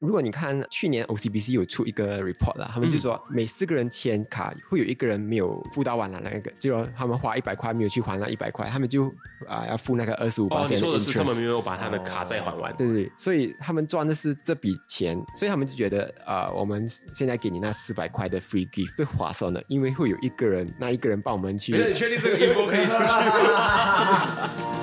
如果你看去年 OCBC 有出一个 report 啦，他们就说每四个人签卡会有一个人没有付到完了那个，就说他们花一百块没有去还那一百块，他们就啊、要付那个二十五哦，你说的是他们没有把他的卡再还完。对对对，所以他们赚的是这笔钱，所以他们就觉得啊、我们现在给你那四百块的 free gift 最划算的，因为会有一个人，那一个人帮我们去等一下，你确定这个 info 可以出去吗？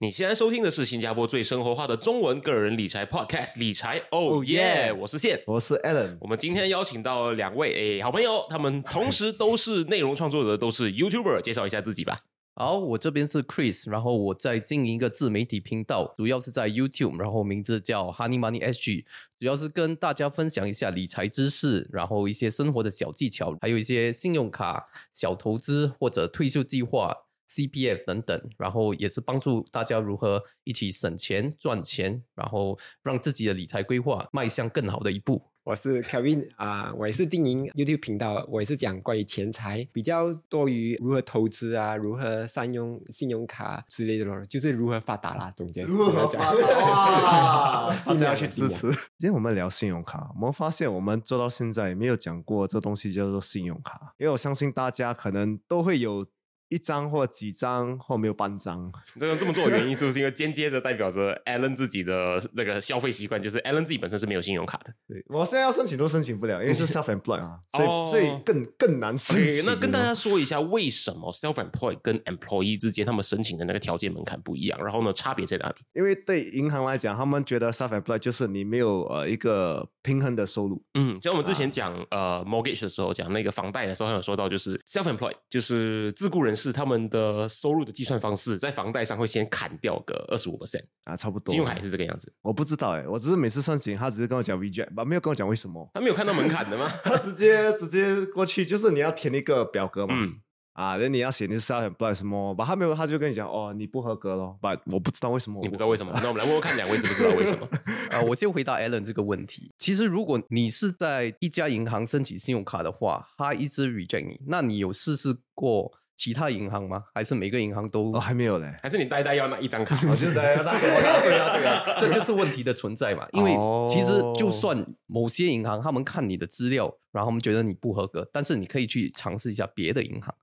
你现在收听的是新加坡最生活化的中文个人理财 podcast《理财哦耶》，我是线。我是 Alan，我们今天邀请到了两位诶好朋友，他们同时都是内容创作者，都是 YouTuber，介绍一下自己吧。好，我这边是 Chris，然后我在经营一个自媒体频道，主要是在 YouTube，然后名字叫 Honey Money SG，主要是跟大家分享一下理财知识，然后一些生活的小技巧，还有一些信用卡、小投资或者退休计划、CPF 等等，然后也是帮助大家如何一起省钱、赚钱，然后让自己的理财规划迈向更好的一步。我是 Kevin 啊、我也是经营 YouTube 频道，我也是讲关于钱财，比较多于如何投资啊，如何善用信用卡之类的咯，就是如何发达啦，总结如何讲发达哇？大尽量家要去支持。今天我们聊信用卡，我们发现我们做到现在没有讲过这东西叫做信用卡，因为我相信大家可能都会有一张或几张或没有半张。这个这么做的原因是不是因为间接着代表着 Alan 自己的那个消费习惯，就是 Alan 自己本身是没有信用卡的。对我现在要申请都申请不了，因为是 self employed 啊，所以、哦所以更更难申请。那跟大家说一下，为什么 self-employed 跟 employee 之间他们申请的那个条件门槛不一样？然后呢，差别在哪里？因为对银行来讲，他们觉得 self employed 就是你没有呃一个平衡的收入。嗯，像我们之啊前讲、呃 mortgage 的时候，讲那个房贷的时候，还有说到就是 self-employed，就是自雇人士他们的收入的计算方式，在房贷上会先砍掉个二十五 percent，啊，差不多。信用卡也是这个样子。我不知道哎，我只是每次申请，他只是跟我讲 reject，没有跟我讲为什么。他没有看到门槛的吗？他直接直接过去，就是你要填一个表格嘛，嗯啊，那你要写你是 self employed 什么，把他没有，他就跟你讲哦，你不合格咯。把我不知道为什么，你不知道为什么？那我们来问问看，两位知不知道为什么？啊、我先回答 Alan 这个问题。其实，如果你是在一家银行申请信用卡的话，他一直 reject 你，那你有试试过其他银行吗？还是每个银行都？哦，还没有嘞。还是你呆呆要那一张卡？我觉得对啊，对啊，对啊，这就是问题的存在嘛。因为其实就哦算某些银行他们看你的资料，然后他们觉得你不合格，但是你可以去尝试一下别的银行。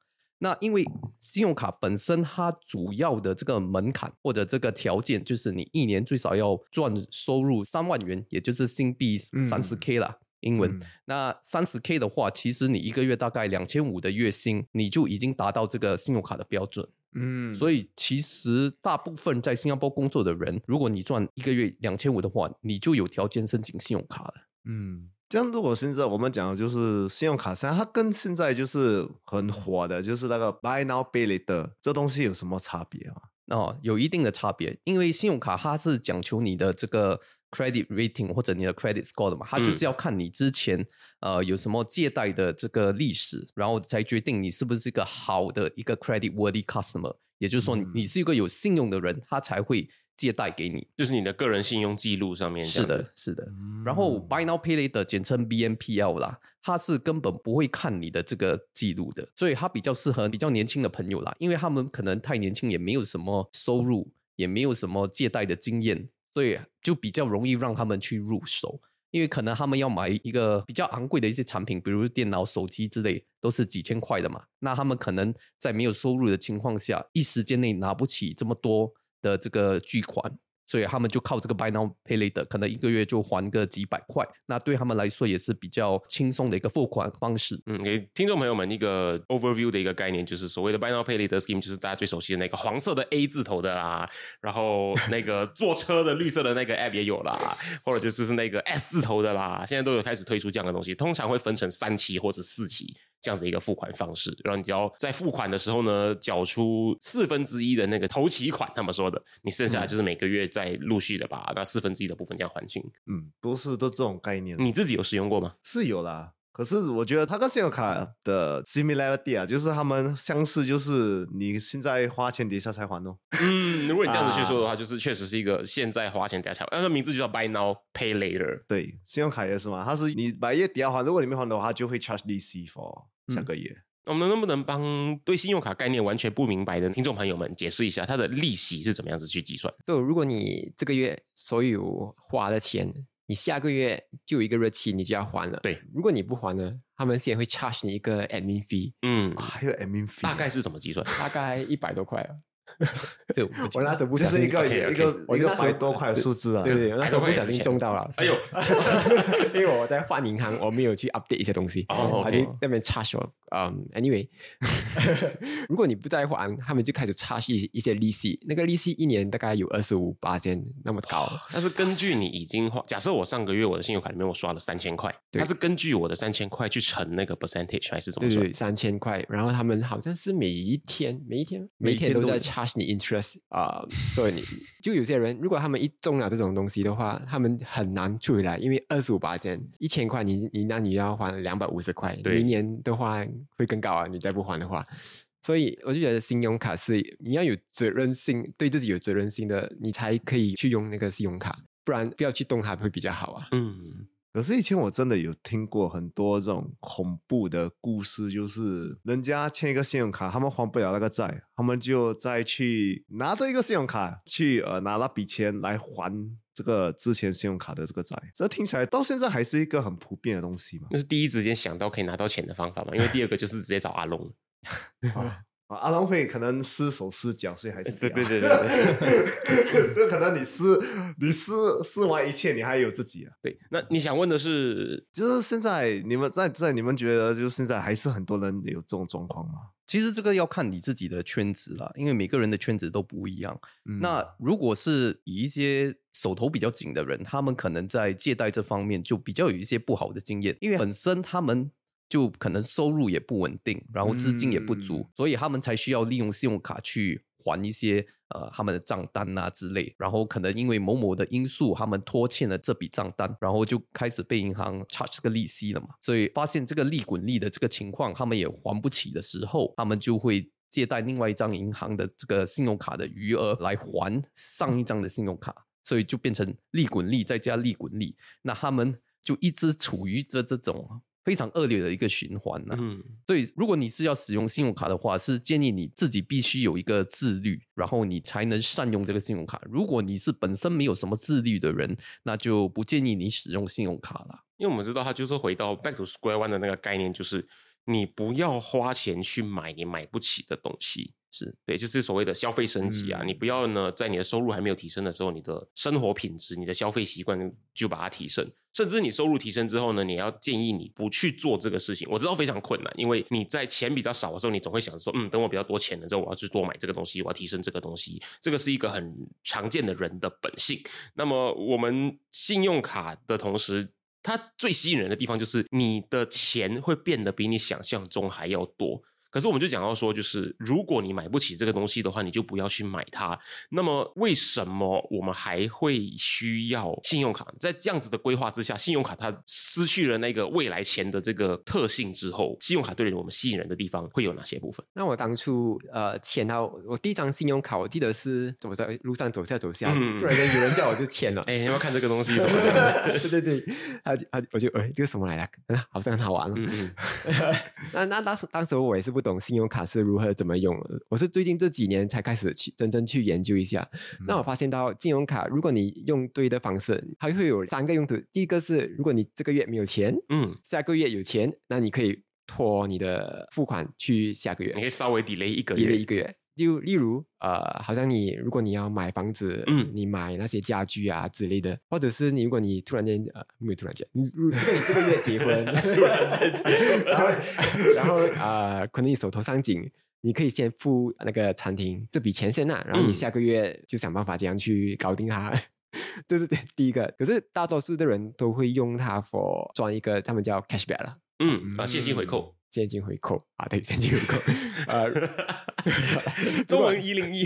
那因为信用卡本身它主要的这个门槛或者这个条件，就是你一年最少要赚收入三万元，也就是新币三十 K 啦。英文、嗯那三十 K 的话，其实你一个月大概两千五的月薪，你就已经达到这个信用卡的标准。嗯，所以其实大部分在新加坡工作的人，如果你赚一个月两千五的话，你就有条件申请信用卡了。嗯，这样如果现在我们讲的就是信用卡，它跟现在就是很火的，就是那个 buy now pay later 这东西有什么差别啊？哦，有一定的差别，因为信用卡它是讲求你的这个 credit rating 或者你的 credit score 的嘛，它就是要看你之前、呃有什么借贷的这个历史，然后才决定你是不是一个好的一个 credit worthy customer，也就是说你你是一个有信用的人，他才会借贷给你。就是你的个人信用记录上面是。的，是的。然后嗯 Buy Now Pay Later 简称 BNPL 啦，它是根本不会看你的这个记录的，所以它比较适合比较年轻的朋友啦，因为他们可能太年轻，也没有什么收入，也没有什么借贷的经验，所以就比较容易让他们去入手。因为可能他们要买一个比较昂贵的一些产品，比如电脑、手机之类，都是几千块的嘛。那他们可能在没有收入的情况下，一时间内拿不起这么多的这个巨款，所以他们就靠这个 Buy Now Pay Later，可能一个月就还个几百块，那对他们来说也是比较轻松的一个付款方式。嗯，给听众朋友们一个 overview 的一个概念，就是所谓的 Buy Now Pay Later Scheme，就是大家最熟悉的那个黄色的 A 字头的啦，然后那个坐车的绿色的那个 app 也有啦，或者就是是那个 S 字头的啦，现在都有开始推出这样的东西，通常会分成三期或者四期。这样子一个付款方式，然后你只要在付款的时候呢，缴出四分之一的那个头期款，他们说的，你剩下来就是每个月再陆续的把那四分之一的部分这样还清。嗯，都是都这种概念。你自己有使用过吗？是有啦，可是我觉得它跟信用卡的 similarity 啊，就是他们相似，就是你现在花钱底下才还哦。嗯，如果你这样子去说的话，就是确实是一个现在花钱底下才还，那个名字就叫 Buy Now Pay Later。对，信用卡也是嘛，它是你买月底要还，如果你没还的话，就会 charge 利息 for 下个月。我们能不能帮对信用卡概念完全不明白的听众朋友们解释一下，它的利息是怎么样子去计算？就如果你这个月所有花的钱，你下个月就有一个日期，你就要还了。对，如果你不还呢，他们先会 charge 你一个 admin fee，嗯，还有 admin fee，大概是怎么计算？大概一百多块啊。对，我那时候不这是一个一个一个多块的数字啊。对对，对我那时候不小心中到了。哎呦，因为我在换银行，我没有去 update 一些东西，哦他就那边 charge 我。嗯，anyway，如果你不再还，他们就开始 charge 一一些利息，那个利息一年大概有二十五八千那么高。但是根据你已经花，假设我上个月我的信用卡里面我刷了三千块，对它是根据我的三千块去乘那个 percentage 还是怎么算？对对，三千块，然后他们好像是每一天每一天每一天都在 charge 你 interest 啊、所以你就有些人如果他们一中了这种东西的话，他们很难出回来，因为二十五八千一千块你你那你要还两百五十块，明年的话会更高啊，你再不还的话。所以我就觉得信用卡是你要有责任心，对自己有责任心的，你才可以去用那个信用卡，不然不要去动它会比较好啊。嗯，可是以前我真的有听过很多这种恐怖的故事，就是人家欠一个信用卡，他们还不了那个债，他们就再去拿着一个信用卡去呃拿那笔钱来还这个之前信用卡的这个债。这听起来到现在还是一个很普遍的东西嘛。那是第一时间想到可以拿到钱的方法嘛？因为第二个就是直接找阿龙。啊，阿龙会可能失手失脚，所以还是对对对，对对对 这可能你失你失失完一切，你还有自己啊。对。那你想问的是，就是现在你们在在你们觉得，就是现在还是很多人有这种状况吗？其实这个要看你自己的圈子啦，因为每个人的圈子都不一样。嗯那如果是以一些手头比较紧的人，他们可能在借贷这方面就比较有一些不好的经验，因为本身他们就可能收入也不稳定，然后资金也不足，嗯。所以他们才需要利用信用卡去还一些呃他们的账单啊之类，然后可能因为某某的因素，他们拖欠了这笔账单，然后就开始被银行 charge 这个利息了嘛，所以发现这个利滚利的这个情况，他们也还不起的时候，他们就会。借贷另外一张银行的这个信用卡的余额来还上一张的信用卡，所以就变成利滚利再加利滚利，那他们就一直处于这这种非常恶劣的一个循环呢、嗯，所以，如果你是要使用信用卡的话，是建议你自己必须有一个自律，然后你才能善用这个信用卡。如果你是本身没有什么自律的人，那就不建议你使用信用卡了。因为我们知道，它就是回到 back to square one 的那个概念，就是你不要花钱去买你买不起的东西。是对，就是所谓的消费升级啊！嗯你不要呢，在你的收入还没有提升的时候，你的生活品质、你的消费习惯就把它提升。甚至你收入提升之后呢，你要建议你不去做这个事情。我知道非常困难，因为你在钱比较少的时候，你总会想说，嗯，等我比较多钱了之后，我要去多买这个东西，我要提升这个东西。这个是一个很常见的人的本性。那么我们信用卡的同时，它最吸引人的地方就是你的钱会变得比你想象中还要多。可是我们就讲到说，就是如果你买不起这个东西的话，你就不要去买它。那么为什么我们还会需要信用卡？在这样子的规划之下，信用卡它失去了那个未来钱的这个特性之后，信用卡对我们吸引人的地方会有哪些部分？那我当初呃签到我第一张信用卡，我记得是我在路上走下走下，嗯突然间有人叫我就签了。哎，你要不要看这个东西什么这样子？对对对，他就他我就哎，这个什么来的？嗯好像很好玩哦。嗯嗯，那那当时当时我也是不懂信用卡是如何怎么用的，我是最近这几年才开始去真正去研究一下。那我发现到信用卡，如果你用对的方式，它会有三个用途。第一个是，如果你这个月没有钱，嗯，下个月有钱，那你可以拖你的付款去下个月你可以稍微 delay 一个 delay 一。个月。就例如呃，好像你如果你要买房子，嗯你买那些家具啊之类的，或者是你如果你突然间呃没有突然间，你如如果你这个月结婚，突然间结婚，然后然后呃，可能你手头上紧。你可以先付那个餐厅这笔钱先呐、然后你嗯下个月就想办法怎样去搞定它，这是第第一个。可是大多数的人都会用它 for 赚一个他们叫 cashback 了，嗯啊，现金回扣，现金回扣啊，对，现金回扣。呃，中文一零一，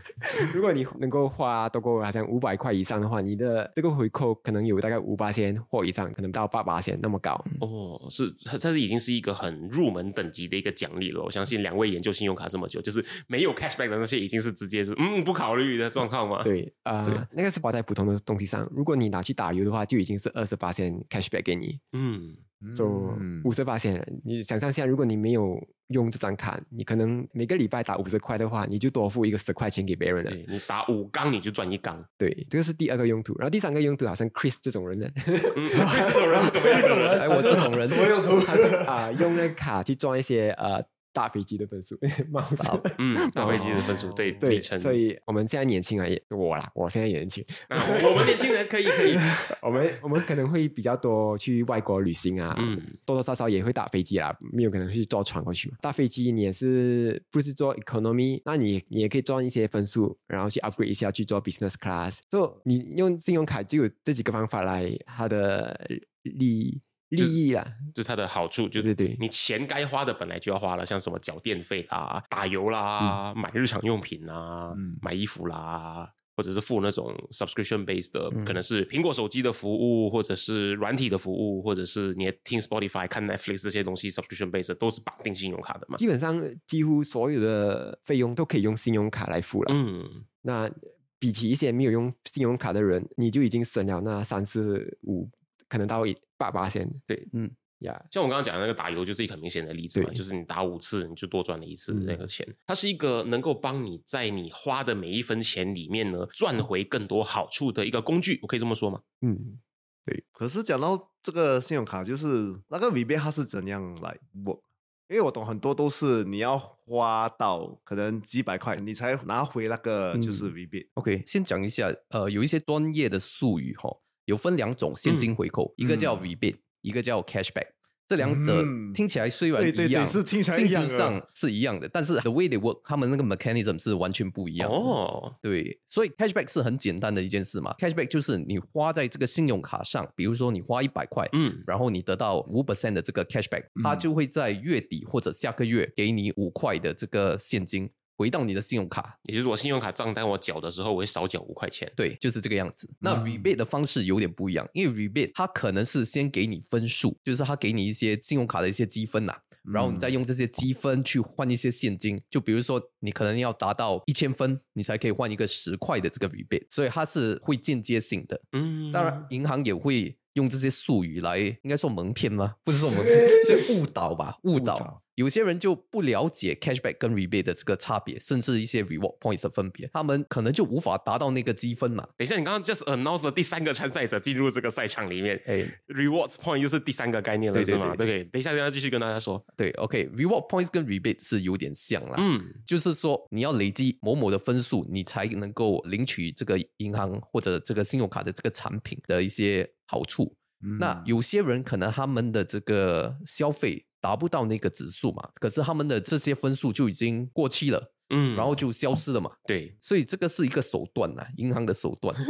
如果你能够花多过好像五百块以上的话，你的这个回扣可能有大概五八千或以上，可能到八八千那么高。哦，是它它是已经是一个很入门等级的一个奖励了。我相信两位研究信用卡这么久，就是没有 cashback 的那些已经是直接是嗯不考虑的状况嘛？对，啊、对那个是花在普通的东西上。如果你拿去打油的话，就已经是二十八千 cashback 给你，嗯嗯五十八千。你想象一下，如果你没有用这张卡，你可能每个礼拜打五十块的话，你就多付一个十块钱给别人了。你打五缸你就赚一缸，对，这个是第二个用途。然后第三个用途，好像 Chris 这种人呢，嗯，这种人是怎么样的 人？哎，我这种人什么用途？他是啊、用那个卡去赚一些呃大飞机的分数，帽子。嗯，大飞机的分数，对对，里程，所以我们现在年轻人也我啦，我现在也年轻，啊我们年轻人可以可以，我们我们可能会比较多去外国旅行啊，嗯多多少少也会打飞机啦，没有可能去坐船过去嘛。大飞机你也是不是做 economy，那你你也可以赚一些分数，然后去 upgrade 一下去做 business class。所以你用信用卡就有这几个方法来它的利利益啦，这是它的好处，就是对对对你钱该花的本来就要花了，像什么缴电费啦、打油啦、买日常用品啦、嗯买衣服啦。或者是付那种 subscription based 的，嗯可能是苹果手机的服务，或者是软体的服务，或者是你听 Spotify、看 Netflix 这些东西 subscription based 的都是绑定信用卡的嘛。基本上几乎所有的费用都可以用信用卡来付了。嗯，那比起一些没有用信用卡的人，你就已经省了那三四五，可能到一八八千。对，嗯呀，像我刚刚讲的那个打油，就是一个很明显的例子嘛，就是你打五次，你就多赚了一次嗯那个钱。它是一个能够帮你在你花的每一分钱里面呢，赚回更多好处的一个工具，我可以这么说吗？嗯，对可是讲到这个信用卡，就是那个 rebate 它是怎样来 work？因为我懂很多都是你要花到可能几百块，你才拿回那个就是 rebate。OK，先讲一下，呃，有一些专业的术语哈，有分两种现金回扣，一个叫嗯 rebate，、一个叫 cashback。这两者嗯听起来虽然一样，对是听起来性质上是一样的，但是 the way they work，他们那个 mechanism 是完全不一样的。哦，对，所以 cashback 是很简单的一件事嘛。cashback 就是你花在这个信用卡上，比如说你花一百块，嗯，然后你得到五 percent 的这个 cashback，、它嗯就会在月底或者下个月给你五块的这个现金回到你的信用卡。也就是我信用卡账单我缴的时候，我会少缴五块钱。对，就是这个样子。那嗯 rebate 的方式有点不一样，因为 rebate 它可能是先给你分数，就是它给你一些信用卡的一些积分呐、然后你再嗯用这些积分去换一些现金。就比如说，你可能要达到一千分，你才可以换一个十块的这个 rebate，所以它是会间接性的。嗯，当然，银行也会用这些术语来，应该说蒙骗吗？不是说蒙骗，就误导吧，误导。导有些人就不了解 cashback 跟 rebate 的这个差别，甚至一些 reward points 的分别，他们可能就无法达到那个积分嘛。等一下，你刚刚 just announced 了第三个参赛者进入这个赛场里面哎，，rewards point 又是第三个概念了，对对是吗？对对，等一下，等一下继续跟大家说。对，OK，reward、points 跟 rebate 是有点像啦。嗯，就是说，你要累积某某的分数，你才能够领取这个银行或者这个信用卡的这个产品的一些好处。那嗯有些人可能他们的这个消费达不到那个指数嘛，可是他们的这些分数就已经过期了，嗯，然后就消失了嘛。对，所以这个是一个手段呐，银行的手段。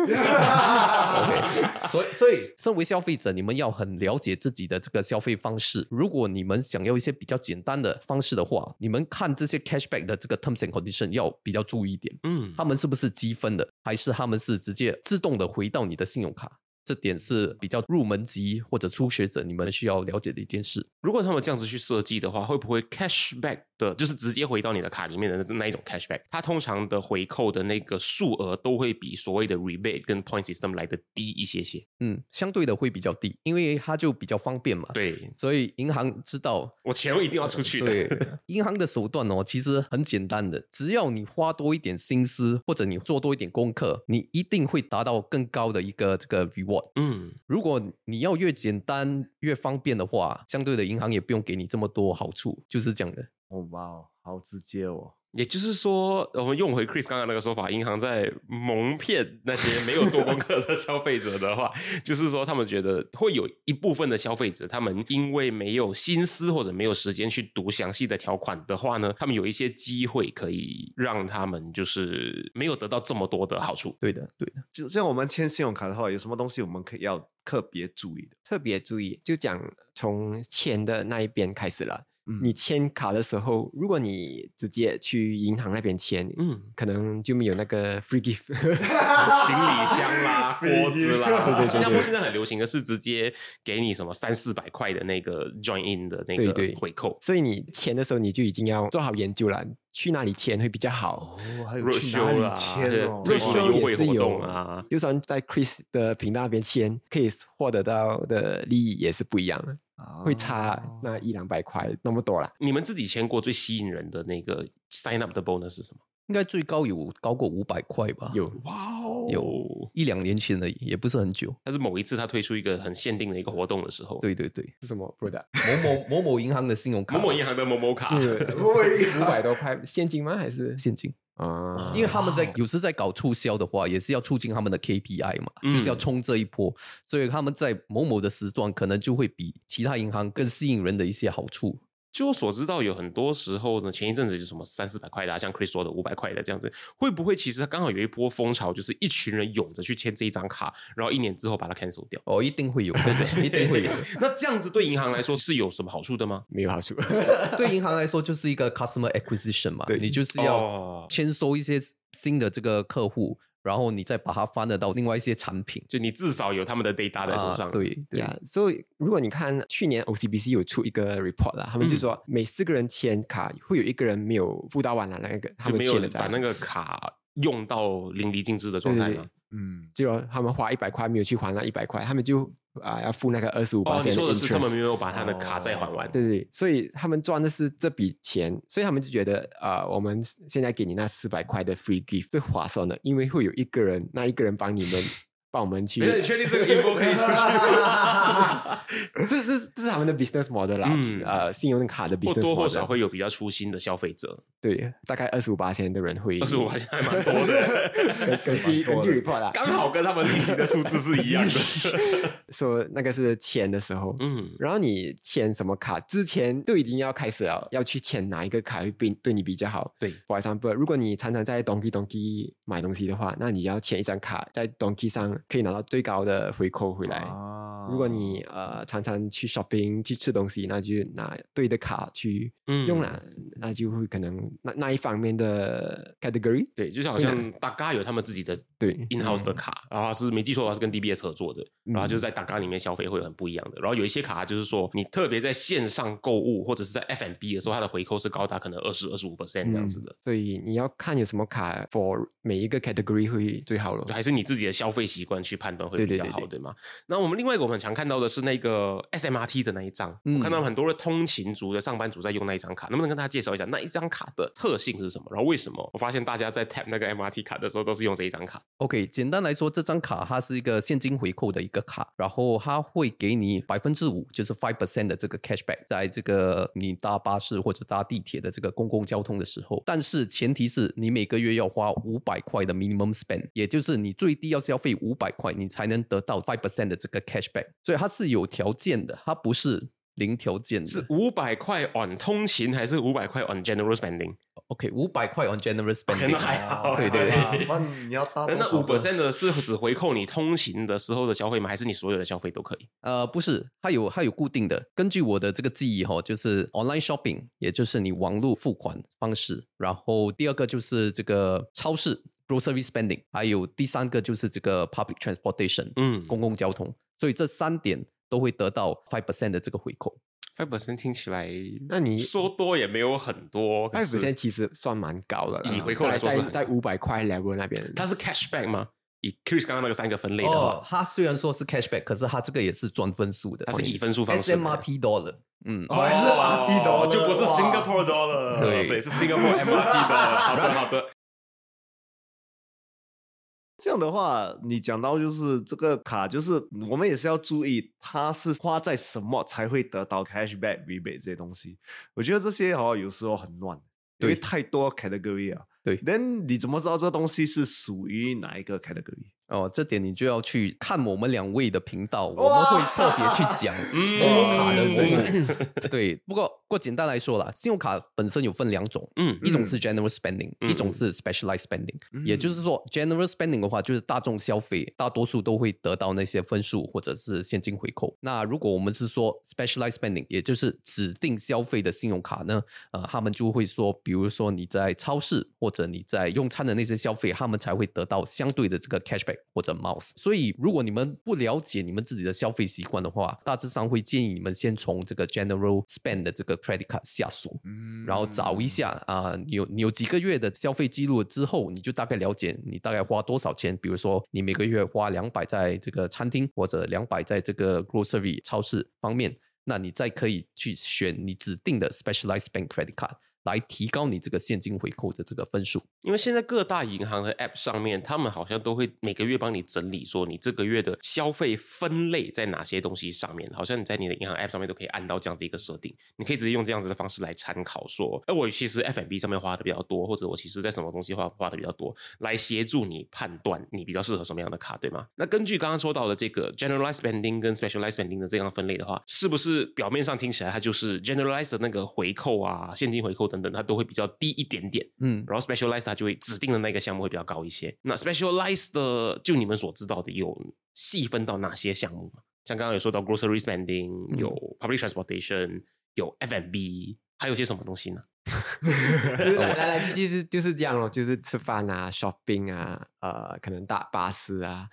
OK，所以所以身为消费者，你们要很了解自己的这个消费方式。如果你们想要一些比较简单的方式的话，你们看这些 cashback 的这个 terms and condition 要比较注意一点，嗯，他们是不是积分的，还是他们是直接自动的回到你的信用卡？这点是比较入门级或者初学者你们需要了解的一件事。如果他们这样子去设计的话，会不会 cashback 的，就是直接回到你的卡里面的那一种 cashback，它通常的回扣的那个数额都会比所谓的 rebate 跟 point system 来的低一些些。嗯，相对的会比较低，因为它就比较方便嘛。对所以银行知道 我钱我一定要出去的。对，银行的手段哦，其实很简单的，只要你花多一点心思，或者你做多一点功课，你一定会达到更高的一个这个 reward。嗯，如果你要越简单越方便的话，相对的银行也不用给你这么多好处，就是这样的。哦哇哦，好直接哦。也就是说，我们用回 Chris 刚刚那个说法，银行在蒙骗那些没有做功课的消费者的话，就是说他们觉得会有一部分的消费者，他们因为没有心思或者没有时间去读详细的条款的话呢，他们有一些机会可以让他们就是没有得到这么多的好处。对的，对的。就像我们签信用卡的话，有什么东西我们可以要特别注意的？特别注意，就讲从钱的那一边开始了。嗯你签卡的时候，如果你直接去银行那边签，嗯嗯，可能就没有那个 free gift。行李箱啦、锅子啦，对对对新加坡现在很流行的是直接给你什么三四百块的那个 join in 的那个对对回扣。所以你签的时候，你就已经要做好研究了，去哪里签会比较好。哦，还有去哪里签哦？推出的优惠活也是有动啊，就算在 Chris 的频道那边签，可以获得到的利益也是不一样的，会差哦那一两百块那么多啦。你们自己签过最吸引人的那个 sign up 的 bonus 是什么？应该最高有高过五百块吧？有哇哦有一两年前而已，也不是很久。但是某一次他推出一个很限定的一个活动的时候，对对对，是什么 product？某某某某银行的信用卡，某某银行的某某卡，五百多块现金吗？还是现金，啊？因为他们在有时在搞促销的话，也是要促进他们的 KPI 嘛，嗯就是要冲这一波，所以他们在某某的时段可能就会比其他银行更吸引人的一些好处。据我所知道，有很多时候呢，前一阵子就什么三四百块的、啊，像 Chris 说的五百块的这样子，会不会其实刚好有一波风潮，就是一群人涌着去签这一张卡，然后一年之后把它 cancel 掉？哦，一定会有，对对，一定会有。那这样子对银行来说是有什么好处的吗？没有好处。对银行来说，就是一个 customer acquisition 嘛，对你就是哦要签收一些新的这个客户，然后你再把它翻得到另外一些产品就你至少有他们的 data 在手上。啊、对对呀，所以如果你看去年 OCBC 有出一个 report 啦，他们就嗯说每四个人签卡会有一个人没有付到完了那个他就没有们签的债，把那个卡用到淋漓尽致的状态嘛对对对？嗯，就他们花一百块没有去还那一百块，他们就啊、要付那个二十五哦，你的说的是他们没有把他的卡债还完。对对，对所以他们赚的是这笔钱，所以他们就觉得呃，我们现在给你那四百块的 free gift 最划算的，因为会有一个人，那一个人帮你们帮我们去。你确定这个 info 可以出去？这是这是他们的 business model 啦，嗯呃，信用卡的或 business 多 model 或少会有比较粗心的消费者，对，大概二十五八千的人会，二十五八千还蛮多的，根 根据根据 report 啦，刚好跟他们利息的数字是一样的。说那个是签的时候，嗯，然后你签什么卡之前都已经要开始了，要去签哪一个卡会对对你比较好。对，for example，如果你常常在 Donkey Donkey 买东西的话，那你要签一张卡，在 Donkey 上可以拿到最高的回扣回来。啊如果你呃常常去 shopping 去吃东西，那就拿对的卡去嗯用了，那就会可能那那一方面的 category 对，就像好像大咖有他们自己的对 in house 的卡，然后是没记错的话是跟 DBS 合作的，然后嗯就是在大咖里面消费会有很不一样的。然后有一些卡就是说，你特别在线上购物或者是在 F&B 的时候，它的回扣是高达可能二十二十五 percent 这样子的。所以你要看有什么卡 for 每一个 category 会最好咯。就还是你自己的消费习惯去判断会比较好，对吗？那我们另外一个我们很常看到的是那个 SMRT 的那一张，嗯我看到很多的通勤族的上班族在用那一张卡，能不能跟大家介绍一下那一张卡的特性是什么？然后为什么我发现大家在 tap 那个 MRT 卡的时候都是用这一张卡？OK，简单来说，这张卡它是一个现金回扣的一个卡，然后它会给你百分之五，就是 five percent 的这个 cashback，在这个你搭巴士或者搭地铁的这个公共交通的时候，但是前提是你每个月要花五百块的 minimum spend，也就是你最低要消费五百块，你才能得到 five percent 的这个 cashback，所以它是有条件的，它不是零条件的。是五百块 on 通勤还是五百块 on general spending？OK，五百块 on generous 可 spending，能还好，对对对。那你要搭多那五 percent 的是只回扣你通勤的时候的消费吗？还是你所有的消费都可以？呃，不是，它有它有固定的。根据我的这个记忆哈、就是 online shopping，也就是你网络付款方式。然后第二个就是这个超市 grocery spending，还有第三个就是这个 public transportation，嗯公共交通。所以这三点都会得到 five percent 的这个回扣。five percent 听起来，那你说多也没有很多，five percent 其实算蛮高的了，以回扣来说是在五百块 level 那边，它是 cashback 吗？以 Chris 刚刚那个三个分类的哦话，，它虽然说是 cashback，可是它这个也是赚分数的，它是以分数方式 SMRT dollar，嗯，哦是 MRT dollar，就不是 Singapore dollar，对对，是 Singapore MRT dollar。好的，好的。这样的话，你讲到就是这个卡，就是我们也是要注意，它是花在什么才会得到 cashback rebate 这些东西。我觉得这些哦有时候很乱。因为太多 category 啊。对，then 你怎么知道这东西是属于哪一个 category？哦，这点你就要去看我们两位的频道，我们会特别去讲 信用卡的功能。对，不过不过简单来说啦，信用卡本身有分两种，嗯。一种是 general spending，、嗯。一种是 specialized spending、也就是说，general spending 的话，就是大众消费，大多数都会得到那些分数或者是现金回扣。那如果我们是说 specialized spending，也就是指定消费的信用卡呢，呃，他们就会说，比如说你在超市或者你在用餐的那些消费，他们才会得到相对的这个 cashback 或者 mouse。所以，如果你们不了解你们自己的消费习惯的话，大致上会建议你们先从这个 general spend 的这个 credit card 下手。嗯然后找一下啊、你有你有几个月的消费记录之后，你就大概了解你大概花多少钱。比如说，你每个月花两百在这个餐厅或者两百在这个 grocery 超市方面，那你再可以去选你指定的 specialized bank credit card 来提高你这个现金回扣的这个分数。因为现在各大银行的 App 上面，他们好像都会每个月帮你整理，说你这个月的消费分类在哪些东西上面。好像你在你的银行 App 上面都可以按到这样子一个设定，你可以直接用这样子的方式来参考，说，哎，我其实 F&B 上面花的比较多，或者我其实在什么东西花花的比较多，来协助你判断你比较适合什么样的卡，对吗？那根据刚刚说到的这个 generalized spending 跟 specialized spending 的这样分类的话，是不是表面上听起来它就是 generalized 的那个回扣啊、现金回扣等等，它都会比较低一点点？嗯，然后 specialized 它就会指定的那个项目会比较高一些。那 specialized 的，就你们所知道的，有细分到哪些项目吗？像刚刚有说到 grocery spending，有 public transportation，有 F&B，还有些什么东西呢？就是来来来去去是就是这样咯，就是吃饭啊、shopping 啊，呃，可能搭巴士啊，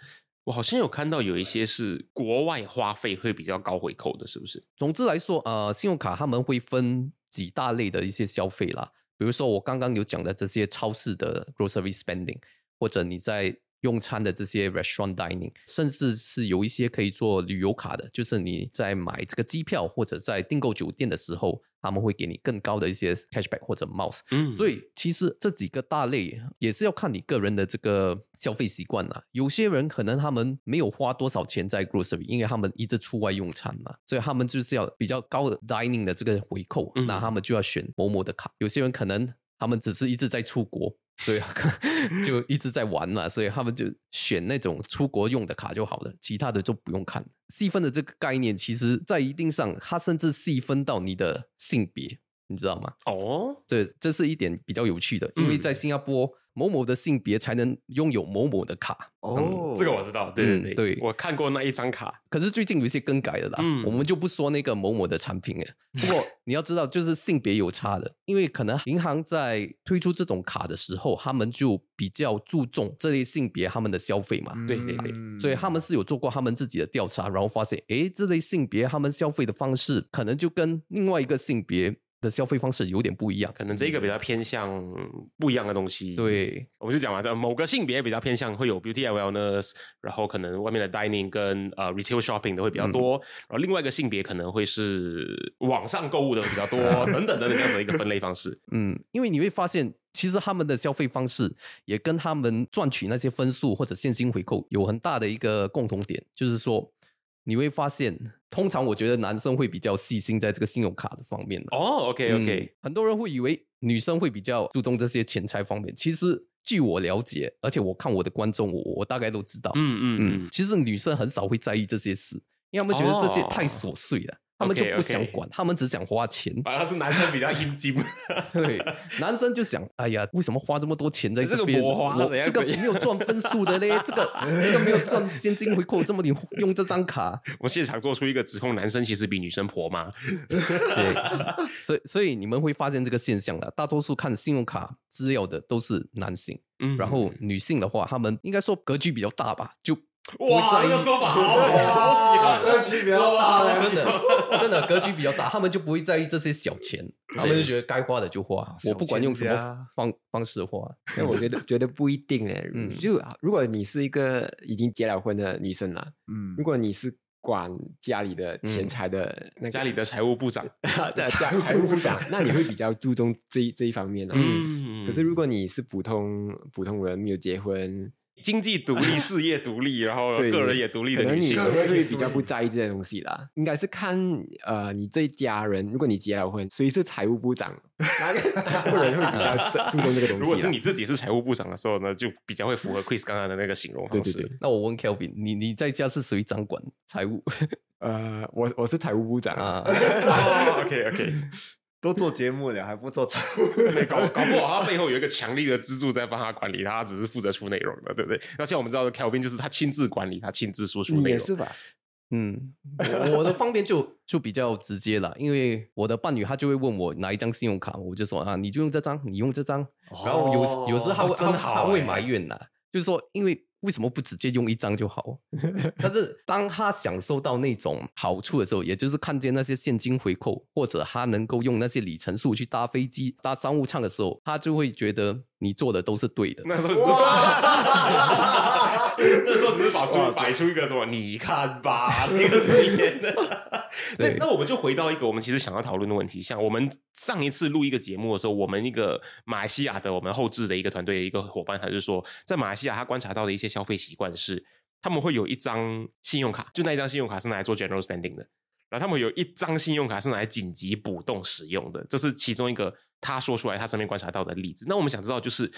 我好像有看到有一些是国外花费会比较高回扣的，是不是？总之来说，呃，信用卡他们会分几大类的一些消费啦，比如说我刚刚有讲的这些超市的 grocery spending，或者你在用餐的这些 restaurant dining，甚至是有一些可以做旅游卡的，就是你在买这个机票或者在订购酒店的时候，他们会给你更高的一些 cashback 或者 mouse。嗯所以其实这几个大类也是要看你个人的这个消费习惯啦。有些人可能他们没有花多少钱在 grocery，因为他们一直出外用餐嘛，所以他们就是要比较高的 dining 的这个回扣，嗯那他们就要选某某的卡。有些人可能他们只是一直在出国。所以 就一直在玩嘛，所以他们就选那种出国用的卡就好了，其他的就不用看。细分的这个概念，其实在一定上，它甚至细分到你的性别，你知道吗？哦，对这是一点比较有趣的，因为嗯在新加坡，某某的性别才能拥有某某的卡。哦，这个我知道，对对嗯对，对我看过那一张卡，可是最近有一些更改的啦，嗯我们就不说那个某某的产品了。不过你要知道，就是性别有差的，因为可能银行在推出这种卡的时候，他们就比较注重这类性别他们的消费嘛。对对对嗯所以他们是有做过他们自己的调查，然后发现，诶，这类性别他们消费的方式可能就跟另外一个性别的消费方式有点不一样。可能这个比较偏向不一样的东西。。对，我们就讲嘛，某个性别比较偏向会有 beauty and wellness，然后可能外面的 dining 跟呃 retail shopping 的会比较多，然后另外一个性别可能会是网上购物的比较多，等等等等这样的一个分类方式。嗯，因为你会发现，其实他们的消费方式也跟他们赚取那些分数或者现金回扣有很大的一个共同点，就是说，你会发现，通常我觉得男生会比较细心在这个信用卡的方面的。哦，OK OK，、嗯很多人会以为女生会比较注重这些钱财方面，其实据我了解，而且我看我的观众，我我大概都知道，嗯嗯嗯嗯，，其实女生很少会在意这些事，因为他们觉得这些太哦琐碎了，他们就不想管，他们只想花钱。反而是男生比较阴茎。对，男生就想，哎呀，为什么花这么多钱在这个边？我花我这个没有赚分数的嘞，这个这个没有赚现金回扣，这么你用这张卡？我现场做出一个指控，男生其实比女生婆吗？对，所以所以你们会发现这个现象了，大多数看信用卡资料的都是男性，嗯然后女性的话，他们应该说格局比较大吧，就哇，这个说法好好，喜欢，格局比较大哇真的真的格局比较大，他们就不会在意这些小钱，他们就觉得该花的就花，我不管用什么方方式花。那我觉得 觉得不一定诶，嗯。就如果你是一个已经结了婚的女生啦，嗯。如果你是管家里的钱嗯。财的那家里的财务部长，对 家财务部长，那你会比较注重这一这一方面啊。嗯。可是如果你是普通普通人，没有结婚，经济独立、事业独立，然后 对个人也独立的可能你女性。会比较不在意这些东西啦。应该是看呃你这一家人，如果你结了婚，谁是财务部长，哪个哪个人会比较注重这个东西。如果是你自己是财务部长的时候呢，就比较会符合 Chris 刚刚的那个形容方式。对对对，那我问 Kelvin，你你在家是谁掌管财务呃，我我是财务部长啊，，OK OK，都做节目了，还不做财务？搞搞不好他背后有一个强力的支柱在帮他管理，他只是负责出内容的，对不对？那像我们知道的 Kelvin 就是他亲自管理，他亲自输出内容。也是吧？嗯，我我的方便就就比较直接了，因为我的伴侣他就会问我哪一张信用卡，我就说啊，你就用这张，你用这张，然后有时有时他会、哦真他好欸他会埋怨呐，就是说因为为什么不直接用一张就好？但是当他享受到那种好处的时候，也就是看见那些现金回扣，或者他能够用那些里程数去搭飞机、搭商务舱的时候，他就会觉得你做的都是对的。那时候只是把，那时候只是摆出摆出一个什么，你看吧，这个是演的。那对那我们就回到一个我们其实想要讨论的问题，像我们上一次录一个节目的时候，我们一个马来西亚的我们后置的一个团队的一个伙伴，他就说，在马来西亚他观察到的一些消费习惯是，他们会有一张信用卡，就那一张信用卡是拿来做 general spending 的。然后他们有一张信用卡是拿来紧急补洞使用的，这是其中一个他说出来他身边观察到的例子。那我们想知道，就是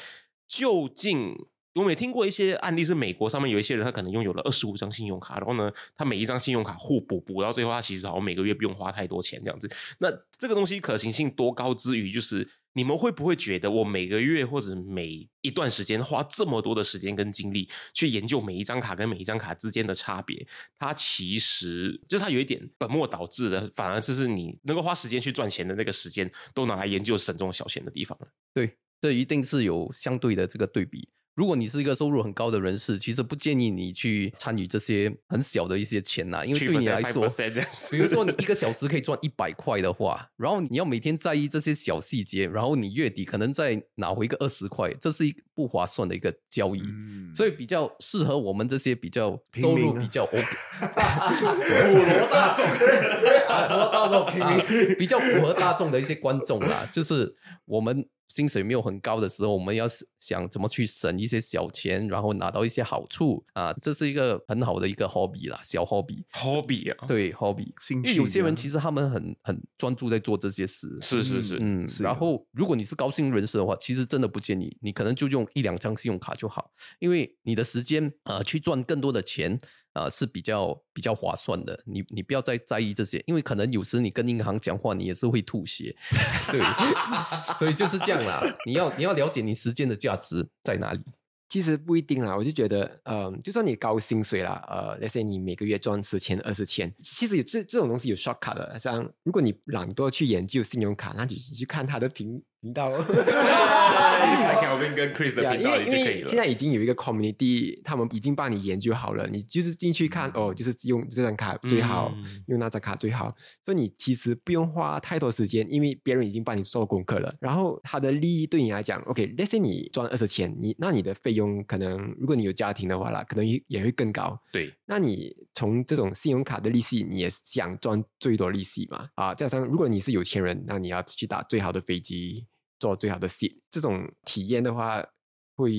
究竟我们也听过一些案例，是美国上面有一些人他可能拥有了二十五张信用卡，然后呢，他每一张信用卡互补，补到最后他其实好像每个月不用花太多钱这样子。那这个东西可行性多高之余，就是你们会不会觉得我每个月或者每一段时间花这么多的时间跟精力去研究每一张卡跟每一张卡之间的差别，它其实就是它有一点本末倒置的，反而就是你能够花时间去赚钱的那个时间，都拿来研究省这种小钱的地方了。对，这一定是有相对的这个对比。如果你是一个收入很高的人士，其实不建议你去参与这些很小的一些钱呐、因为对你来说，5%这样子比如说你一个小时可以赚一百块的话，然后你要每天在意这些小细节，然后你月底可能再拿回一个二十块，这是一个不划算的一个交易。嗯所以比较适合我们这些比较收入比较 OK，普罗大众，普罗大众平啊民，比较符合大众的一些观众啦，就是我们薪水没有很高的时候，我们要想怎么去省一些小钱，然后拿到一些好处啊，这是一个很好的一个 hobby 啦，小 hobby。hobby 啊，对 hobby，兴因为有些人其实他们很很专注在做这些事。是是是，嗯，是然后如果你是高薪人士的话，其实真的不建议你，可能就用一两张信用卡就好，因为你的时间呃去赚更多的钱呃是比较比较划算的。你你不要再在意这些，因为可能有时你跟银行讲话，你也是会吐血，对，所以就是这样啦。你要你要了解你时间的价值在哪里。其实不一定啦，我就觉得，嗯、就算你高薪水啦，呃，那些你每个月赚十千、二十千，其实有这这种东西有 shortcut 的。像如果你懒惰去研究信用卡，那就去看他的评频道。就 看 Kelvin 跟 Chris 的频道因为因里就可以了。为现在已经有一个 community，他们已经帮你研究好了，你就是进去看哦，就是用这张卡最好，嗯用那张卡最好，所以你其实不用花太多时间，因为别人已经帮你做功课了。然后它的利益对你来讲，OK，let's、say 你赚二十千，你那你的费用可能如果你有家庭的话啦，可能也也会更高。对，那你从这种信用卡的利息，你也想赚最多利息嘛？啊，加上如果你是有钱人，那你要去打最好的飞机，坐最好的 seat，这种体验的话会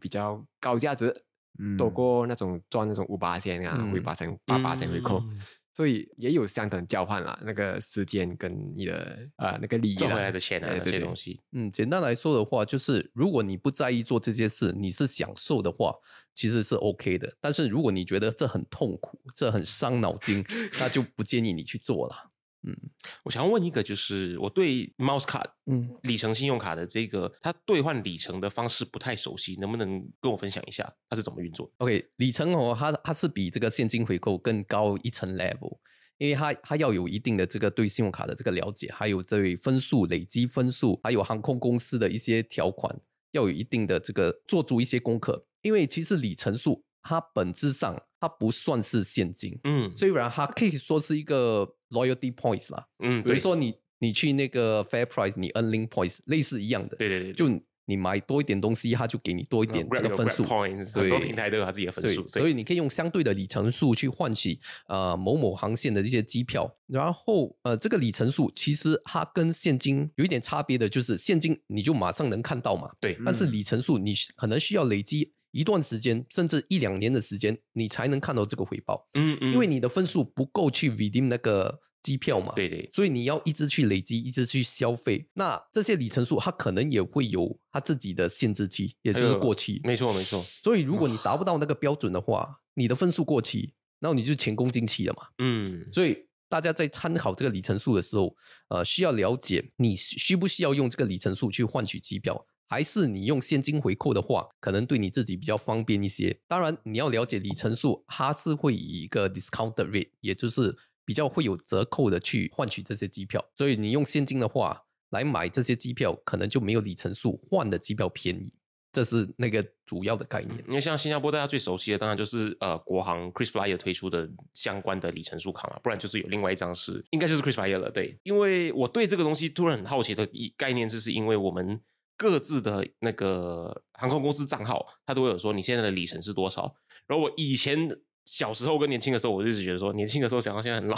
比较高价值，嗯多过那种赚那种五八千啊，嗯回八千、八八千回扣。嗯所以也有相等交换啦，那个时间跟你的呃那个利益赚回来的钱啊，那对对对些东西。嗯，简单来说的话，就是如果你不在意做这些事，你是享受的话，其实是 OK 的。但是如果你觉得这很痛苦，这很伤脑筋，那就不建议你去做了。我想要问一个，就是我对 Mouse 卡嗯，里程信用卡的这个它兑换里程的方式不太熟悉，能不能跟我分享一下它是怎么运作？OK，里程哦，它它是比这个现金回购更高一层 level，因为它它要有一定的这个对信用卡的这个了解，还有对分数累积分数，还有航空公司的一些条款，要有一定的这个做足一些功课。因为其实里程数它本质上它不算是现金，嗯虽然它可以说是一个 loyalty points 啦，嗯，比如说你你去那个 Fair Price，你 earn link points 类似一样的，对对对，就你买多一点东西，它就给你多一一点这个分数。points，对。很多平台都有它自己的分对。数，，所以你可以用相对的里程数去换取呃某某航线的这些机票。然后呃，这个里程数其实它跟现金有一点差别的，就是现金你就马上能看到嘛，对。但是里程数你可能需要累积一段时间，甚至一两年的时间，你才能看到这个回报，嗯嗯，因为你的分数不够去 redeem 那个机票嘛。对对，所以你要一直去累积，一直去消费。那这些里程数，它可能也会有它自己的限制期，也就是过期。没错没错，所以如果你达不到那个标准的话，你的分数过期，然后你就前功尽弃了嘛。嗯，所以大家在参考这个里程数的时候，呃，需要了解你需不需要用这个里程数去换取机票，还是你用现金回扣的话，可能对你自己比较方便一些。当然，你要了解里程数，它是会以一个 discount rate，也就是比较会有折扣的去换取这些机票。所以你用现金的话来买这些机票，可能就没有里程数换的机票便宜。这是那个主要的概念。因为像新加坡大家最熟悉的，当然就是呃国航 Chris Flyer 推出的相关的里程数卡嘛，不然就是有另外一张是应该就是 Chris Flyer 了。对，因为我对这个东西突然很好奇的一概念，就是因为我们各自的那个航空公司账号，他都会有说你现在的里程是多少。然后我以前小时候跟年轻的时候，我就一直觉得说，年轻的时候想到现在很老。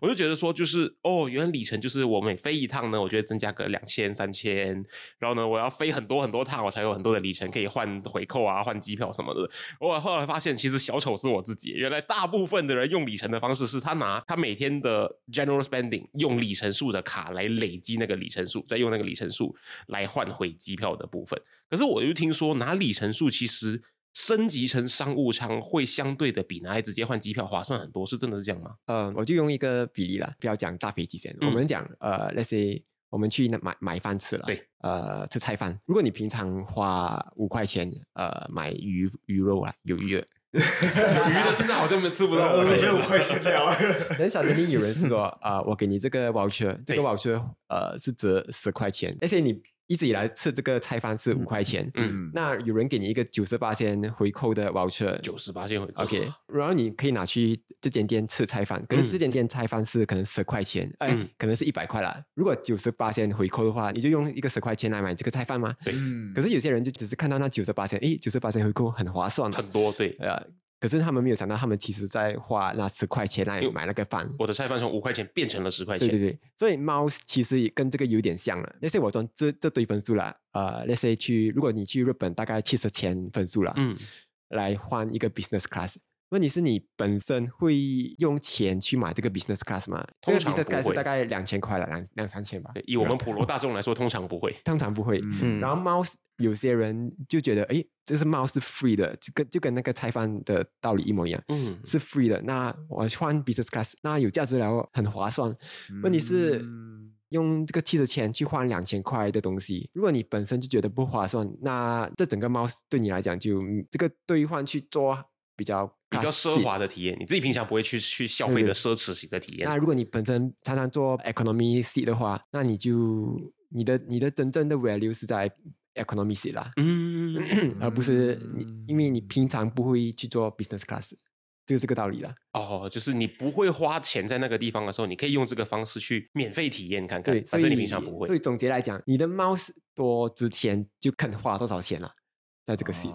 我就觉得说，就是哦，原来里程就是我每飞一趟呢，我觉得增加个两千、三千，然后呢，我要飞很多很多趟，我才有很多的里程可以换回扣啊、换机票什么的。我后来发现，其实小丑是我自己。原来大部分的人用里程的方式是他拿他每天的 general spending 用里程数的卡来累积那个里程数，再用那个里程数来换回机票的部分。可是我又听说拿里程数其实。升级成商务舱会相对的比拿来直接换机票划算很多，是真的是这样吗？呃，我就用一个比例啦，不要讲大飞机先，我们讲呃，let's say 我们去那买买饭吃了，对，呃，吃菜饭。如果你平常花五块钱，呃，买鱼鱼肉啊，有鱼的，有鱼的现在好像没吃不到，我觉得五块钱了。很少肯定有人是说啊、我给你这个 voucher，这对个 voucher 呃是折十块钱，而且你一直以来吃这个菜饭是五块钱，嗯，那有人给你一个九十八千回扣的 voucher，九十八线回扣。OK，然后你可以拿去这间店吃菜饭，可是嗯。这间店菜饭是可能十块钱，哎、嗯。可能是一百块啦。如果九十八千回扣的话，你就用一个十块钱来买这个菜饭吗？对。嗯可是有些人就只是看到那九十八千，诶，九十八千回扣很划算，很多。对，呃，可是他们没有想到，他们其实在花那十块钱来因为买那个饭。我的菜饭从五块钱变成了十块钱。对对对，所以猫其实也跟这个有点像了。那些我从这这堆分数啦，呃，那些去如果你去日本大概七十千分数啦，嗯，来换一个 business class。问题是你本身会用钱去买这个 business class 吗？通常 business 不 class 会大概两千块了，两两三千吧。对以我们普罗大众来说，通常不会。通常不会。嗯然后猫有些人就觉得，诶，这是猫是 free 的，就跟就跟那个菜饭的道理一模一样，嗯，是 free 的。那我换 business class，那有价值了哦，很划算。问题是嗯用这个七十钱去换两千块的东西，如果你本身就觉得不划算，那这整个猫对你来讲就嗯这个兑换去做比较比较奢华的体验，你自己平常不会去去消费的奢侈型的体验那。如果你本身常常做 economy seat 的话，那你就你的你的真正的 value 是在 economy seat 啦，嗯，而不是你因为你平常不会去做 business class，就是这个道理啦。哦，就是你不会花钱在那个地方的时候，你可以用这个方式去免费体验看看对，。反正你平常不会。所以总结来讲，你的 mouse 多值钱，就肯花多少钱了，在这个 seat。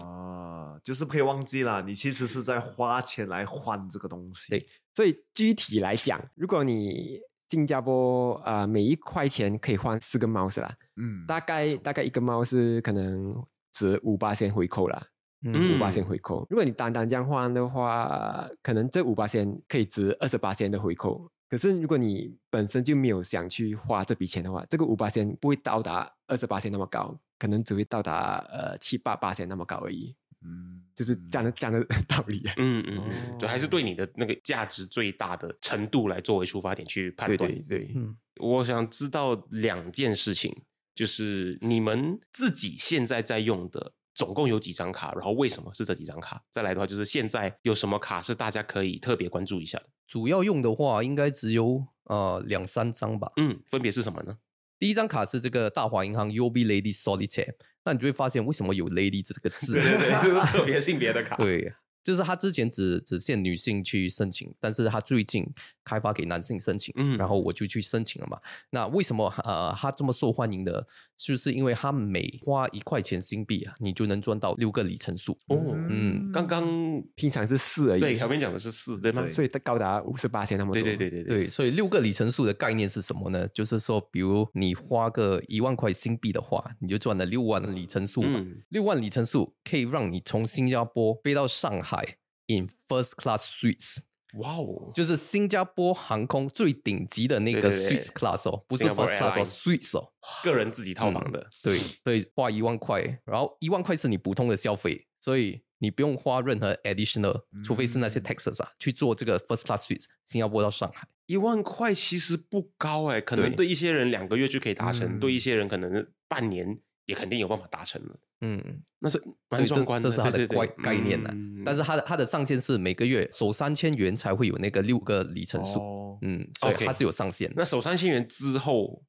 啊，就是不可以忘记啦，你其实是在花钱来换这个东西。对所以具体来讲，如果你新加坡啊、呃每一块钱可以换四个 mouse 啦，嗯，大概大概一个 mouse 可能值五八先回扣啦。嗯五八先回扣。如果你单单这样换的话，可能这五八先可以值二十八先的回扣。可是如果你本身就没有想去花这笔钱的话，这个五八先不会到达二十八先那么高，可能只会到达呃七八八先那么高而已。嗯，就是讲的讲的道理。嗯嗯嗯，对，还是哦对你的那个价值最大的程度来作为出发点去判对断。对对，嗯我想知道两件事情，就是你们自己现在在用的总共有几张卡，然后为什么是这几张卡？再来的话，就是现在有什么卡是大家可以特别关注一下的？主要用的话应该只有呃两三张吧。嗯，分别是什么呢？第一张卡是这个大华银行 UOB Lady Solitaire，那你就会发现为什么有 Lady 这个字？对对对，这是特别性别的卡。对，就是他之前只只限女性去申请，但是他最近开发给男性申请，嗯然后我就去申请了嘛。那为什么呃他这么受欢迎的？就是因为他每花一块钱新币啊，你就能赚到六个里程数。哦，嗯刚刚平常是四而已，对小编讲的是四，对吗？所以高达五十八千那么多。对对对对对，对，所以六个里程数的概念是什么呢？就是说，比如你花个一万块新币的话，你就赚了六万里程数嘛。嗯六万里程数可以让你从新加坡飞到上海 in first class suites，哇哦，就是新加坡航空最顶级的那个对对对。suites class 哦，不是 first class 哦 Airlines，suites 哦。个人自己套房的，对，所以花一万块，然后一万块是你普通的消费，所以你不用花任何 additional，、除非是那些 taxes 啊，去做这个 first class suites，新加坡到上海。一万块其实不高哎，可能对。对一些人两个月就可以达成，嗯。对一些人可能半年也肯定有办法达成了，嗯，那是所以这蛮壮观这是它的对对对概概念呢、嗯但是它的它的上限是每个月首三千元才会有那个六个里程数，哦嗯，所以 OK 它是有上限的，那首三千元之后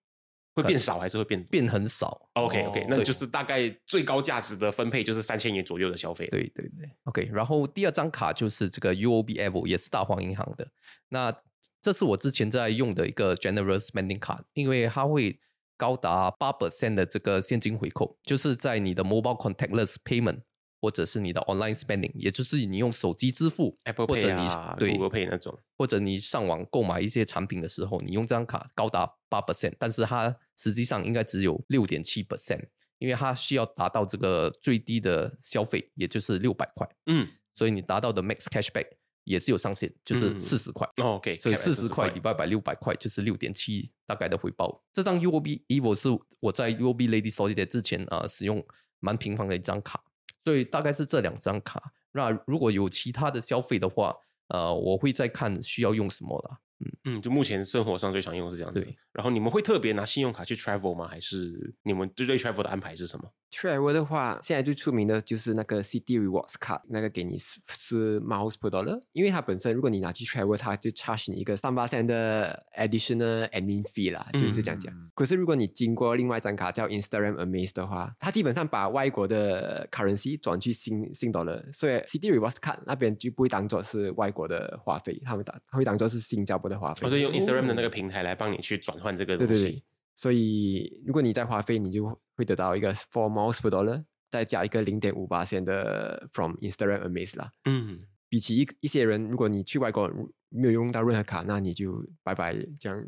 会变少还是会变变很少。？OK 哦 OK，那就是大概最高价值的分配就是三千元左右的消费。，对对对，OK。然后第二张卡就是这个 UOB Evo，也是大黄银行的。那这是我之前在用的一个 General Spending 卡，因为它会高达八 percent 的这个现金回扣，就是在你的 Mobile Contactless Payment 或者是你的 Online Spending，也就是你用手机支付 Apple 或者 Pay 你、啊对，Google Pay 那种。或者你上网购买一些产品的时候，你用这张卡高达八 percent，但是它实际上应该只有六点七 percent，因为它需要达到这个最低的消费，也就是六百块，嗯所以你达到的 max cashback 也是有上限，就是嗯四十块。哦，OK，所以四十块40 divided by 六百块就是六点七大概的回报。这张 UOB Evo 是我在 UOB Lady Solitaire 之前啊、呃使用蛮频繁的一张卡，所以大概是这两张卡。那如果有其他的消费的话，呃，我会再看需要用什么啦。嗯，就目前生活上最常用的是这样子。然后你们会特别拿信用卡去 travel 吗？还是你们对对 travel 的安排是什么？Travel 的话，现在最出名的就是那个 City Rewards 卡，那个给你四四 miles per dollar，因为它本身如果你拿去 travel，它就 charge 你一个三八三的 additional admin fee 啦，就是这样讲。嗯可是如果你经过另外一张卡叫 Instagram Amaze 的话，它基本上把外国的 currency 转去新新 dollar，所以 City Rewards 卡那边就不会当做是外国的花费，他们当他会当做是新加坡的花费。我就用 Instagram 的那个平台来帮你去转换这个东西。对对对，所以如果你在花费，你就会得到一个 four miles per dollar，再加一个零点五八线的 from Instagram Amaze 啦。嗯，比起一一些人，如果你去外国没有用到任何卡，那你就拜拜，这样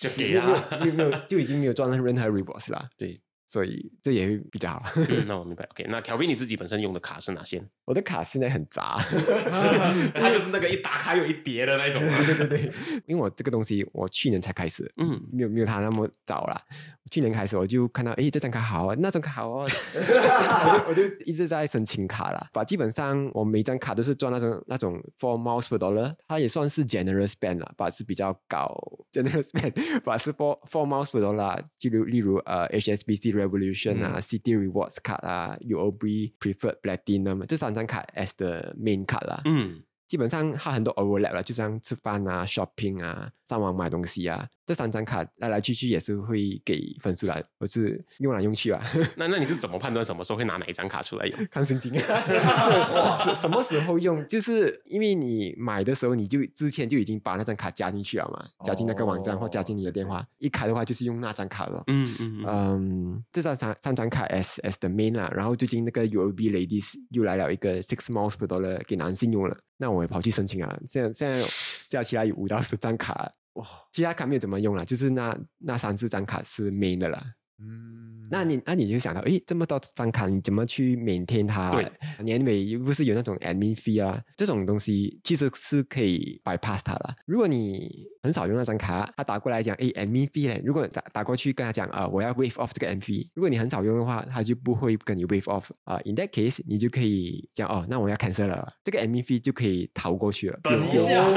就给没有。没有没有就已经没有赚到任何 rewards 啦。对，所以这也会比较好。嗯，那我明白。OK，那 Kelvin 你自己本身用的卡是哪些？我的卡现在很杂，它就是那个一打开有一叠的那种吗。对对对，因为我这个东西我去年才开始，嗯，没有没有它那么早啦。去年开始我就看到，诶，这张卡好啊，那张卡好啊，我就我就一直在申请卡啦。把基本上我每张卡都是赚那种那种 four miles per dollar，它也算是 generous spend 啦，把是比较高 generous spend，把是 four four miles per dollar，就例如例如呃 HSBC Revolution 啊、City Rewards 卡啊、UOB Preferred Platinum 这三张卡 as the main 卡啦。嗯， 基本上它很多 overlap 了，就像吃饭啊、shopping 啊、上网买东西啊，这三张卡来来去去也是会给分数来，我是用来用去啊，那那你是怎么判断什么时候会拿哪一张卡出来用？看心情。什 什么时候用？就是因为你买的时候，你就之前就已经把那张卡加进去了嘛，加进那个网站或加进你的电话，一开的话就是用那张卡了。嗯嗯嗯，嗯，这张三三张卡 S S 的 main 啦，然后最近那个 UOB Ladies 又来了一个 six miles per dollar 给男性用了，那我也跑去申请啊。现在现在加起来有五到十张卡，哇，其他卡没有怎么用了，就是那那三四张卡是 main 的啦。嗯，那你那你就想到，诶，这么多张卡，你怎么去 maintain 它？对，年尾又不是有那种 admin fee 啊，这种东西其实是可以 bypass 它的。如果你很少用那张卡，他打过来讲 AMV 呢。如果打打过去跟他讲啊，我要 wave off 这个 M V，如果你很少用的话，他就不会跟你 wave off 啊。In that case，你就可以讲哦，那我要 cancel 了，这个 AMV 就可以逃过去了。你想用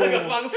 这个方式？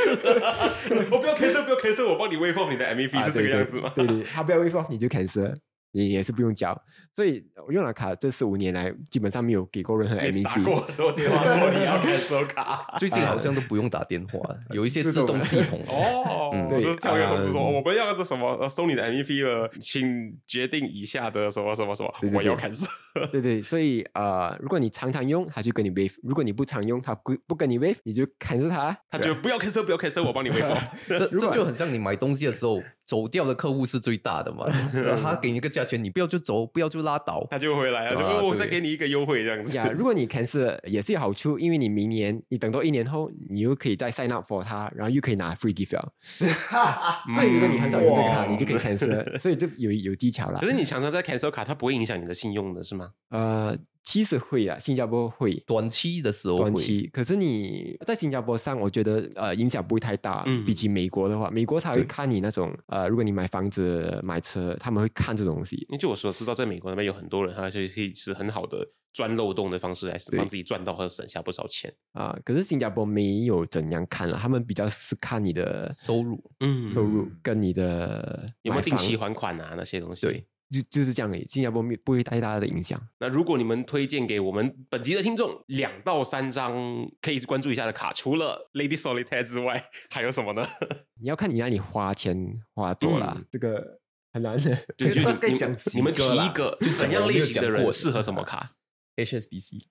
我不要 cancel，不要 cancel，我帮你 wave off 你的 AMV 是这个样子吗？对对，他不要 wave off，你就 cancel。你也是不用交。所以我用了卡这四五年来，基本上没有给过任何 admin 打 fee。过很多电话说你要 cancel 卡。最近好像都不用打电话，有一些自动系统。哦，嗯就跳一个通知说呃我们要的什么呃收你的 M V P 了，请决定以下的什么什么什么，对对我要对 cancel。对对，所以呃，如果你常常用，他就跟你 waive；如果你不常用，他不不跟你 waive，你就 cancel 他。他就不要 cancel，不要 cancel，我帮你 waive。这 这就很像你买东西的时候，走掉的客户是最大的嘛。他给你一个价钱，你不要就走，不要就拉倒。他就回来啊呃我再给你一个优惠这样子。呀，如果你 cancel 也是有好处，因为你明年你等到一年后，你又可以再 sign up for 它，然后又可以拿 free gift 了。所以如果你很少用这个卡，你就可以 cancel，所以这有有技巧了可。是你常常在 cancel 卡，它不会影响你的信用的是吗？呃，其实会啊，新加坡会。短期的时候，短期，可是你在新加坡上，我觉得呃影响不会太大。嗯比起美国的话，美国他会看你那种呃，如果你买房子、买车，他们会看这种东西。因为据我所知道，在美国那边有很多人，他就可以是很好的钻漏洞的方式，来对帮自己赚到或者省下不少钱。啊、可是新加坡没有怎样看了，他们比较是看你的收入。嗯收入跟你的有没有定期还款啊那些东西？对。就就是这样而已。新加坡没不会太大的影响。那如果你们推荐给我们本集的听众两到三张可以关注一下的卡，除了 Lady Solitaire 之外，还有什么呢？你要看你那里花钱花多啦，嗯这个很难的。就 就大你你概讲你们提一个，就 怎样类型的人适合什么卡？HSBC，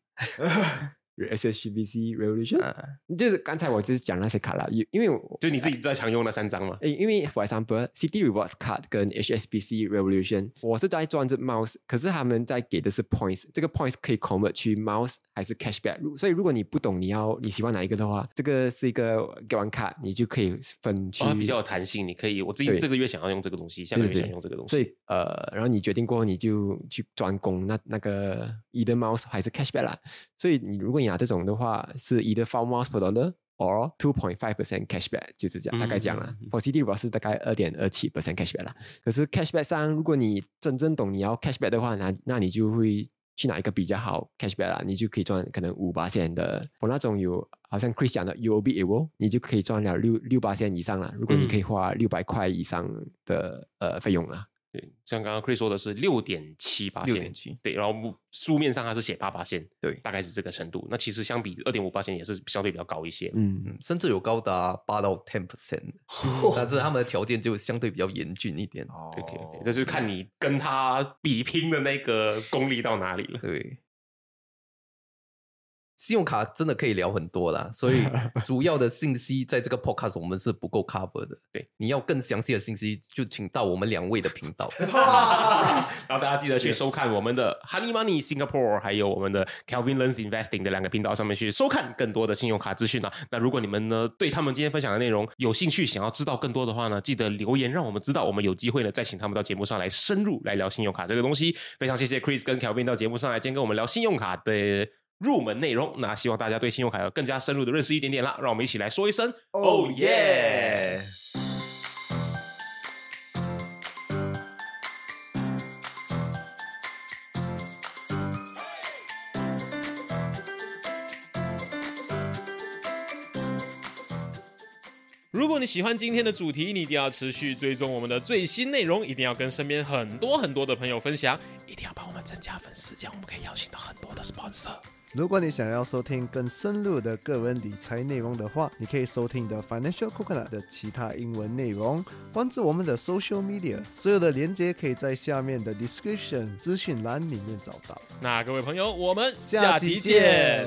SHBC Revolution，、啊，就是刚才我就是讲那些卡啦，因因为我就你自己在常用那三张嘛？诶，因为 for example City Rewards Card 跟 HSBC Revolution，我是在赚这 mouse，可是他们在给的是 points，这个 points 可以 convert 去 mouse 还是 cashback，所以如果你不懂你要你喜欢哪一个的话，这个是一个给完卡，你就可以分去、哦，比较有弹性，你可以我自己这个月想要用这个东西，下个月想用这个东西所西。以呃，然后你决定过后，你就去专攻那那个 either mouse 还是 cashback 啦。所以你如果你拿这种的话，是 either four mouse per dollar or two point five percent cashback，就是这样，大概这样啦嗯。For CD 我是大概二点二七 percent cashback 啦。可是 cashback 上，如果你真正懂你要 cashback 的话，那那你就会去哪一个比较好 cashback 啦，你就可以赚可能五八线的。我那种有好像 Chris 讲的 UOB a o 你就可以赚了六六八线以上啦。如果你可以花六百块以上的呃费用啦。对，像刚刚 Chris 说的是六点七八线，6.7对，然后书面上它是写八八线，对大概是这个程度。那其实相比二点五八线也是相对比较高一些。嗯，嗯，甚至有高达八到 ten percent，但是他们的条件就相对比较严峻一点。哦 OK OK，这就是看你跟他比拼的那个功力到哪里了。对，信用卡真的可以聊很多啦，所以主要的信息在这个 podcast 我们是不够 cover 的。对，你要更详细的信息，就请到我们两位的频道。然后大家记得去收看我们的 Honey Money Singapore，还有我们的 Calvin Learns Investing 的两个频道上面去收看更多的信用卡资讯啊。那如果你们呢对他们今天分享的内容有兴趣，想要知道更多的话呢，记得留言让我们知道，我们有机会呢再请他们到节目上来深入来聊信用卡这个东西。非常谢谢 Chris 跟 Calvin 到节目上来，今天跟我们聊信用卡的。入门内容，那希望大家对信用卡有更加深入的认识一点点啦。让我们一起来说一声 Oh yeah！如果你喜欢今天的主题，你一定要持续追踪我们的最新内容，一定要跟身边很多很多的朋友分享，一定要帮我们增加粉丝，这样我们可以邀请到很多的 sponsor。如果你想要收听更深入的个人理财内容的话，你可以收听的 Financial Coconut 的其他英文内容，关注我们的 Social Media，所有的连接可以在下面的 Description 资讯栏里面找到。那各位朋友，我们下期见。